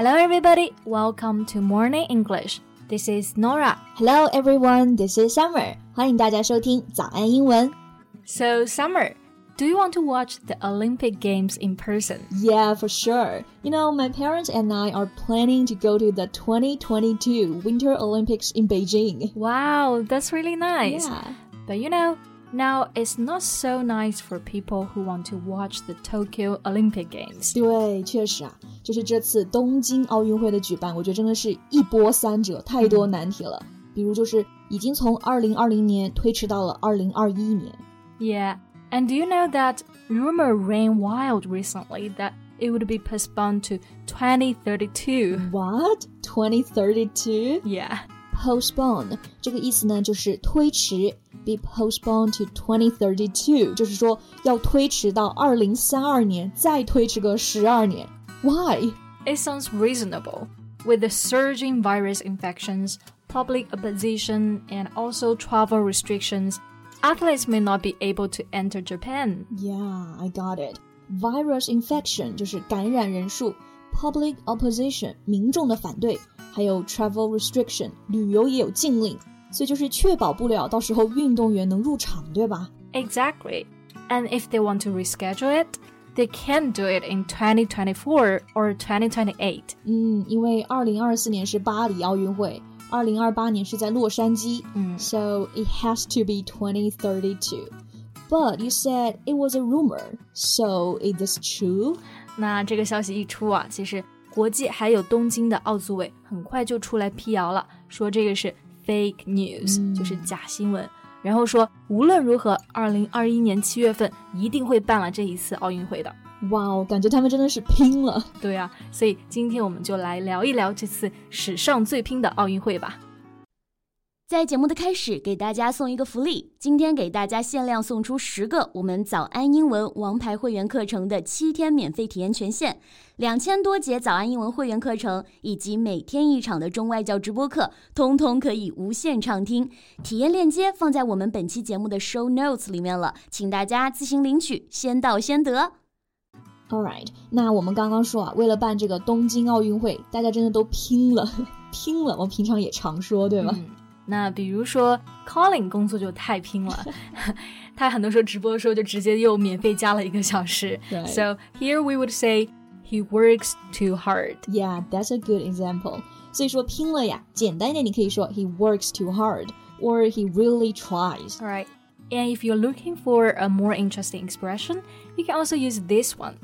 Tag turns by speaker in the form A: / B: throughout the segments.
A: Hello, everybody. Welcome to Morning English. This is Norah.
B: Hello, everyone. This is Summer. 欢迎大家收听早安英文。
A: So, Summer, do you want to watch the Olympic Games in person?
B: Yeah, for sure. You know, my parents and I are planning to go to the 2022 Winter Olympics in Beijing.
A: Wow, that's really nice.
B: Yeah.
A: But you know, now it's not so nice for people who want to watch the Tokyo Olympic Games.
B: 对，确实啊，就是这次东京奥运会的举办，我觉得真的是一波三折，太多难题了。比如就是已经从二零二零年推迟到了二零二一年。
A: Yeah. And do you know that rumor ran wild recently that it would be postponed to 2032?
B: What? 2032?
A: Yeah.
B: Postpone 这个意思呢，就是推迟，be postponed to 2032，就是说要推迟到二零三二年，再推迟个十二年。Why?
A: It sounds reasonable. With the surging virus infections, public opposition, and also travel restrictions, athletes may not be able to enter Japan.
B: Yeah, I got it. Virus infection 就是感染人数 ，public opposition 民众的反对，还有 travel restriction 旅游也有禁令，所以就是确保不了到时候运动员能入场，对吧
A: Exactly. And if they want to reschedule it, they can do it in 2024 or 2028.
B: 嗯，因为二零二四年是巴黎奥运会，二零二八年是在洛杉矶，
A: 嗯，
B: so it has to be 2032. But you said it was a rumor, so is this true?
A: 那这个消息一出啊，其实国际还有东京的奥组委很快就出来辟谣了，说这个是 fake news，、就是假新闻。然后说无论如何，二零二一年七月份一定会办了这一次奥运会的。
B: 哇哦，感觉他们真的是拼了。
A: 对啊，所以今天我们就来聊一聊这次史上最拼的奥运会吧。
C: 在节目的开始，给大家送一个福利。今天给大家限量送出十个我们早安英文王牌会员课程的七天免费体验权限，两千多节早安英文会员课程以及每天一场的中外教直播课，通通可以无限畅听。体验链接放在我们本期节目的 show notes 里面了，请大家自行领取，先到先得。
B: All right，那我们刚刚说啊，为了办这个东京奥运会，大家真的都拼了，拼了。我平常也常说，对吧？
A: 嗯那比如说 Colin 工作就太拼了，他很多时候直播的时候就直接又免费加了一个小时。
B: Right.
A: So here we would say he works too hard.
B: Yeah, that's a good example. 所以说拼了呀，简单一点，你可以说 he works too hard or he really tries.
A: All right. And if you're looking for a more interesting expression, you can also use this one.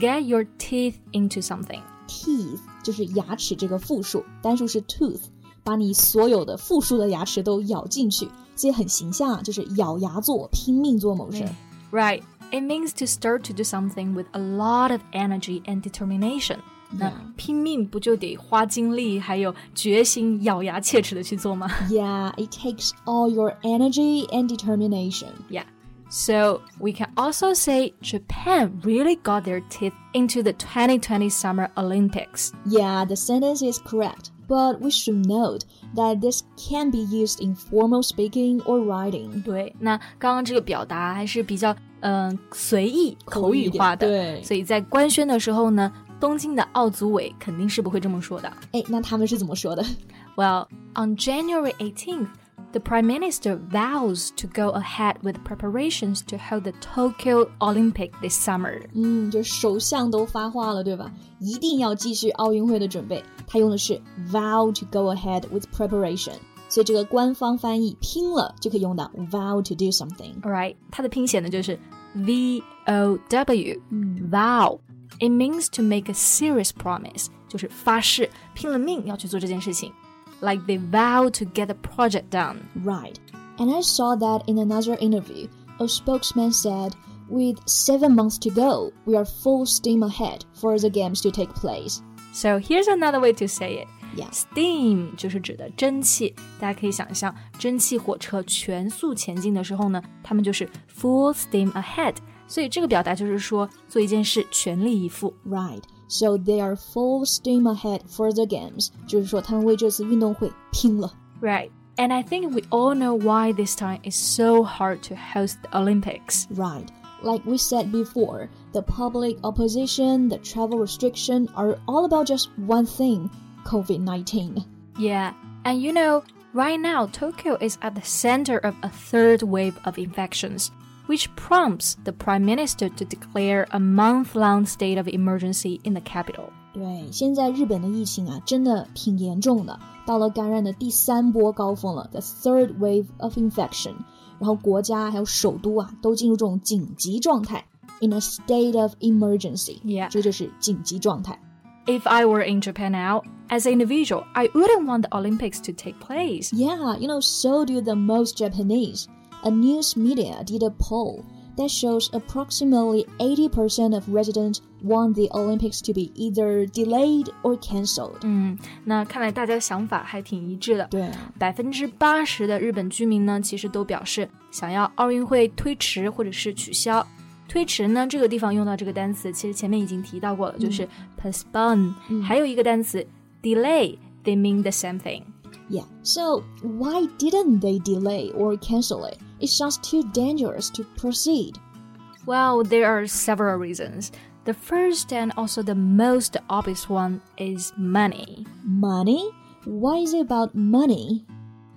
A: Get your teeth into something.
B: Teeth 就是牙齿这个复数，单数是 tooth， 把你所有的复数的牙齿都咬进去，所以很形象啊，就是咬牙做，拼命做某事。
A: Right. It means to start to do something with a lot of energy and determination. 那拼命不就得花精力，还有决心，咬牙切齿的去做吗
B: Yeah, it takes all your energy and determination.
A: ？Yeah. So we can also say Japan really got their teeth into the 2020 Summer Olympics.
B: Yeah, the sentence is correct. But we should note that this can be used in formal speaking or writing.
A: 对，那刚刚这个表达还是比较嗯、呃随意口语化的，
B: 对
A: 所以在官宣的时候呢，东京的奥组委肯定是不会这么说的。
B: 哎，那他们是怎么说的？
A: Well, on January 18th, the Prime Minister vows to go ahead with preparations to hold the Tokyo Olympic this summer.
B: 嗯，就首相都发话了，对吧？一定要继续奥运会的准备。他用的是 vow to go ahead with preparation，所以这个官方翻译拼了就可以用到 vow to do something。
A: All right，它的拼写呢就是 V O W vow. It means to make a serious promise，就是发誓，拼了命要去做这件事情。 Like they vow to get the project done.
B: Right. And I saw that in another interview. A spokesman said, With seven months to go, we are full steam ahead for the games to take place.
A: So here's another way to say it.
B: Yeah.
A: Steam 就是指的蒸汽，大家可以想象，蒸汽火车全速前进的时候呢，他们就是 full steam ahead。所以这个表达就是说，做一件事全力以赴。
B: Right. So they are full steam ahead for the games. 就是说他们为这次运动会拼了。
A: Right. And I think we all know why this time is so hard to host the Olympics.
B: Right. like we said before, the public opposition, the travel restriction are all about just one thing COVID 19.
A: Yeah, and you know, right now, Tokyo is at the center of a third wave of infections, which prompts the Prime Minister to declare a month long state of emergency in the capital.
B: 对，现在日本的疫情啊，真的挺严重的，到了感染的第三波高峰了，the third wave of infection。然后国家还有首都啊，都进入这种紧急状态，in a state of
A: emergency。Yeah，
B: 这就是紧急状态。
A: If I were in Japan now, as an individual, I wouldn't want the Olympics to take place.
B: Yeah, you know, so do the most Japanese. A news media did a poll that shows approximately 80% of residents want the Olympics to be either delayed or cancelled.
A: 嗯，那看来大家想法还挺一致的。
B: 对啊，
A: 百分之八十的日本居民呢，其实都表示想要奥运会推迟或者是取消。推迟呢，这个地方用到这个单词，其实前面已经提到过了，就是 postpone。还有一个单词 delay，they mean the same thing。
B: Yeah. So why didn't they delay or cancel it? It's just too dangerous to proceed.
A: Well, there are several reasons. The first and also the most obvious one is money.
B: Money? Why is it about money?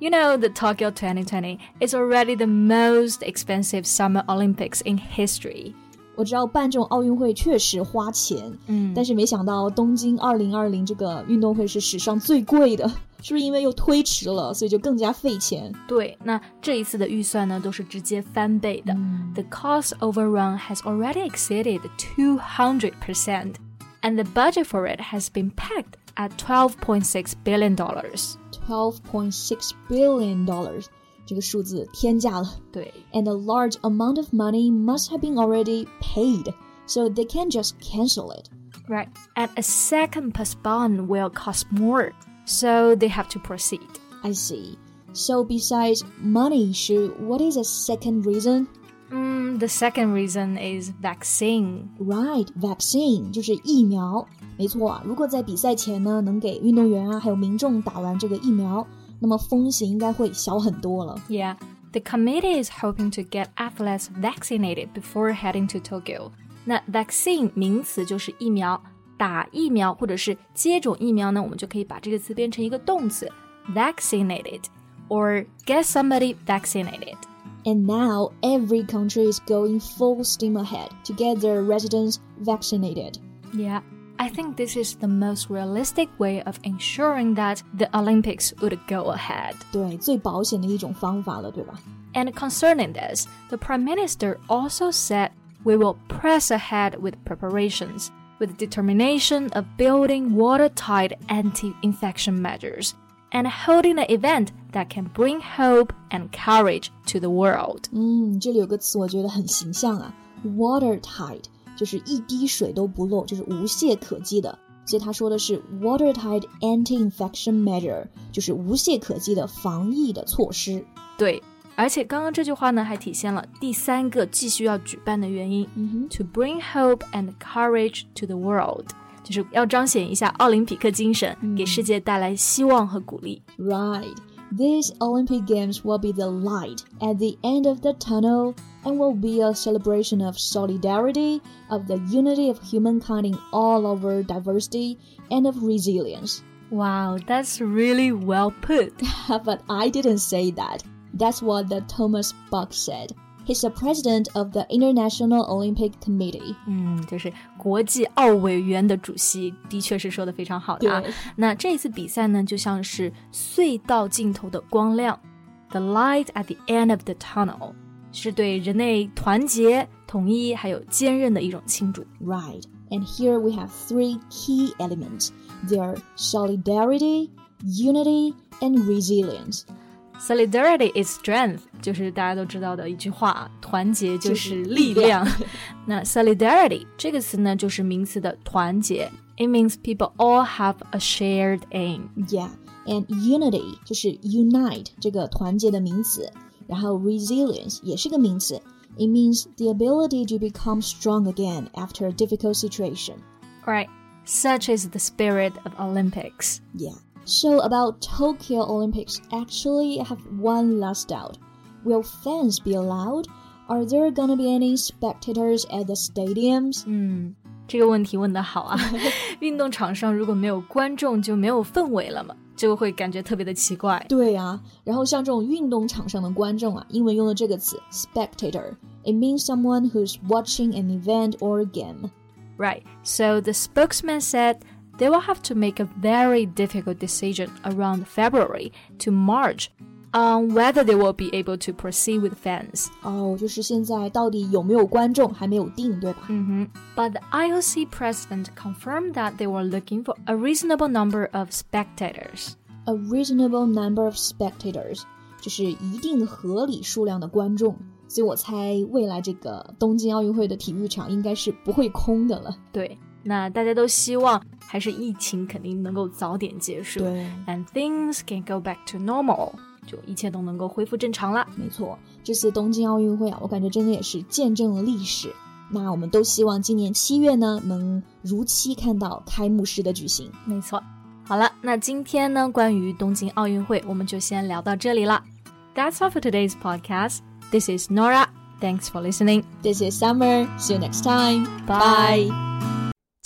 A: You know, the Tokyo 2020 is already the most expensive Summer Olympics in history.
B: 我知道办这种奥运会确实花钱，
A: 嗯
B: 但是没想到东京二零二零这个运动会是史上最贵的， 是不是因为又推迟了，所以就更加费钱？
A: 对，那这一次的预算呢，都是直接翻倍的。The cost overrun has already exceeded 200%, and the budget for it has been pegged at 12.6 billion dollars.
B: Twelve point six billion dollars，这个数字天价了。
A: 对
B: And a large amount of money must have been already paid, so they can't just cancel it.
A: Right. And a second postpone will cost more, so they have to proceed.
B: I see. So besides money issue, what is a second reason?
A: Mm, the second reason is vaccine.
B: Right, vaccine 就是疫苗。没错啊，如果在比赛前呢，能给运动员啊还有民众打完这个疫苗，那么风险应该会小很多了。
A: Yeah. The committee is hoping to get athletes vaccinated before heading to Tokyo. 那 vaccine 名词就是疫苗， 打疫苗或者是接种疫苗呢，我们就可以把这个词变成一个动词，vaccinated or get somebody vaccinated.
B: And now every country is going full steam ahead to get their residents vaccinated.
A: Yeah. I think this is the most realistic way of ensuring that the Olympics would go ahead.
B: 对，最保险的一种方法了，对吧？
A: And concerning this, the Prime Minister also said we will press ahead with preparations, with determination of building watertight anti infection measures, and holding an event that can bring hope and courage to the world.
B: 嗯，这里有个词我觉得很形象啊，watertight，就是一滴水都不漏，就是无懈可击的。所以他说的是 watertight anti-infection measure，就是无懈可击的防疫的措施。
A: 对， 而且刚刚这句话呢，还体现了第三个继续要举办的原因、
B: 嗯
A: t o bring hope and courage to the world，就是要彰显一下奥林匹克精神，给世界带来希望和鼓励。
B: Right. These Olympic Games will be the light at the end of the tunnel and will be a celebration of solidarity, of the unity of humankind in all over diversity, and of resilience.
A: Wow, that's really well put.
B: but I didn't say that. That's what the Thomas Bach said. He's the president of the International Olympic Committee.
A: 嗯，就是国际奥委员的主席，的确是说的非常好的啊
B: 对。
A: 那这次比赛呢，就像是隧道尽头的光亮，the light at the end of the tunnel，是对人类团结、统一还有坚韧的一种庆祝。
B: Right. And here we have three key elements. They are solidarity, unity, and resilience.
A: Solidarity is strength，就是大家都知道的一句话啊，团结就是
B: 就是
A: 力
B: 力量
A: 量。那 solidarity 这个词呢，就是名词的团结，it means people all have a shared aim。
B: Yeah. And unity 就是 unite 这个团结的名词，然后 resilience 也是个名词。It means the ability to become strong again after a difficult situation.
A: Right, such is the spirit of Olympics.
B: Yeah. So about Tokyo Olympics, actually I have one last doubt. Will fans be allowed? Are there gonna be any spectators at the stadiums？
A: 嗯，这个问题问得好啊！运动场上如果没有观众，就没有氛围了嘛，就会感觉特别的奇怪。
B: 对啊，然后像这种运动场上的观众啊，英文用的这个词 spectator，it means someone who's watching an event or a game.
A: Right. So the spokesman said they will have to make a very difficult decision around February to March on whether they will be able to proceed with fans.
B: 哦，就是现在到底有没有观众还没有定，对吧？
A: 嗯哼。But the IOC president confirmed that they were looking for a reasonable number of spectators.
B: A reasonable number of spectators 就是一定合理数量的观众。所以我猜未来这个东京奥运会的体育场应该是不会空的了。
A: 对， 那大家都希望还是疫情肯定能够早点结束，
B: 对
A: ，and things can go back to normal，就一切都能够恢复正常了。
B: 没错，这次东京奥运会啊，我感觉真的也是见证了历史。那我们都希望今年七月呢，能如期看到开幕式的举行。
A: 没错，好了，那今天呢，关于东京奥运会，我们就先聊到这里了。That's all for today's podcast. This is Nora. Thanks for listening.
B: This is Summer. See you next time.
A: Bye.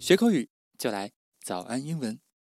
D: 学口语就来早安英文。